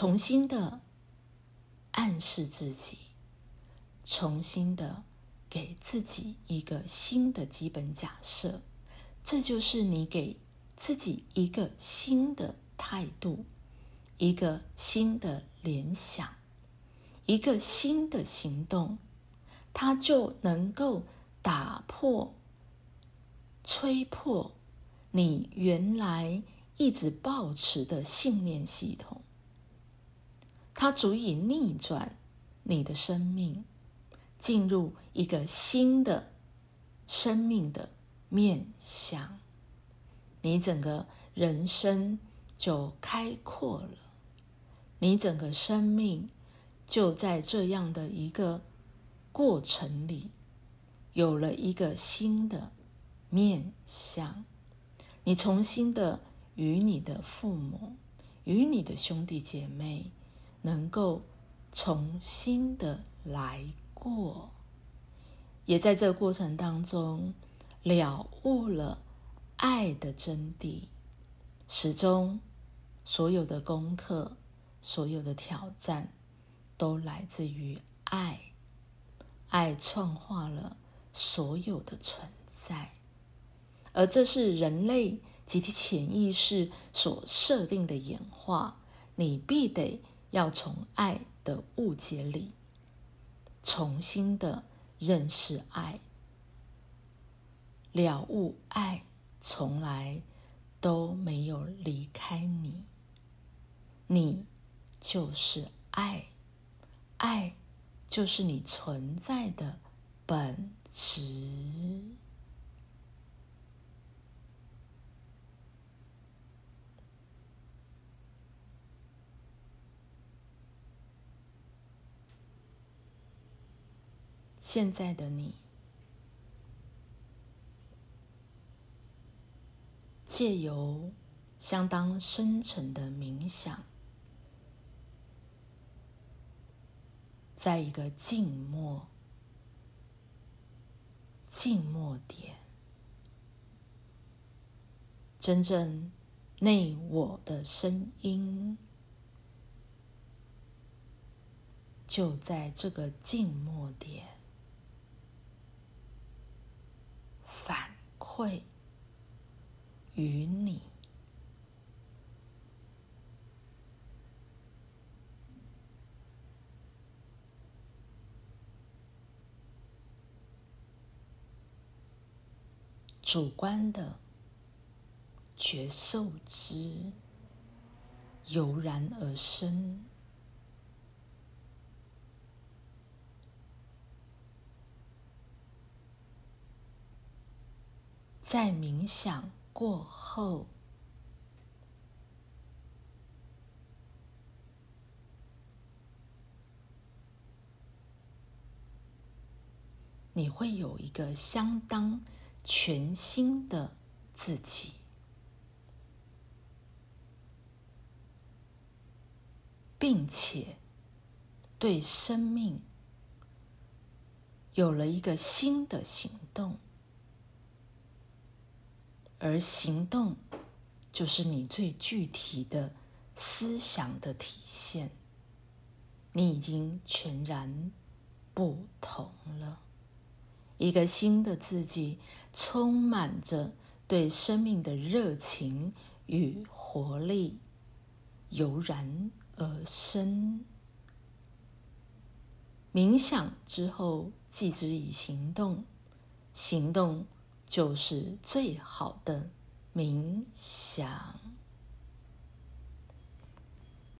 重新的暗示自己，重新的给自己一个新的基本假设，这就是你给自己一个新的态度，一个新的联想，一个新的行动，它就能够打破、吹破你原来一直抱持的信念系统。它足以逆转你的生命，进入一个新的生命的面向，你整个人生就开阔了，你整个生命就在这样的一个过程里，有了一个新的面向，你重新的与你的父母、与你的兄弟姐妹。能够重新的来过，也在这个过程当中了悟了爱的真谛。始终所有的功课、所有的挑战，都来自于爱。爱创化了所有的存在，而这是人类集体潜意识所设定的演化。你必得。要从爱的误解里重新的认识爱，了悟爱从来都没有离开你，你就是爱，爱就是你存在的本质。现在的你，借由相当深沉的冥想，在一个静默、静默点，真正内我的声音，就在这个静默点。会与你主观的觉受之油然而生。在冥想过后，你会有一个相当全新的自己，并且对生命有了一个新的行动。而行动，就是你最具体的思想的体现。你已经全然不同了，一个新的自己，充满着对生命的热情与活力，油然而生。冥想之后，继之以行动，行动。就是最好的冥想。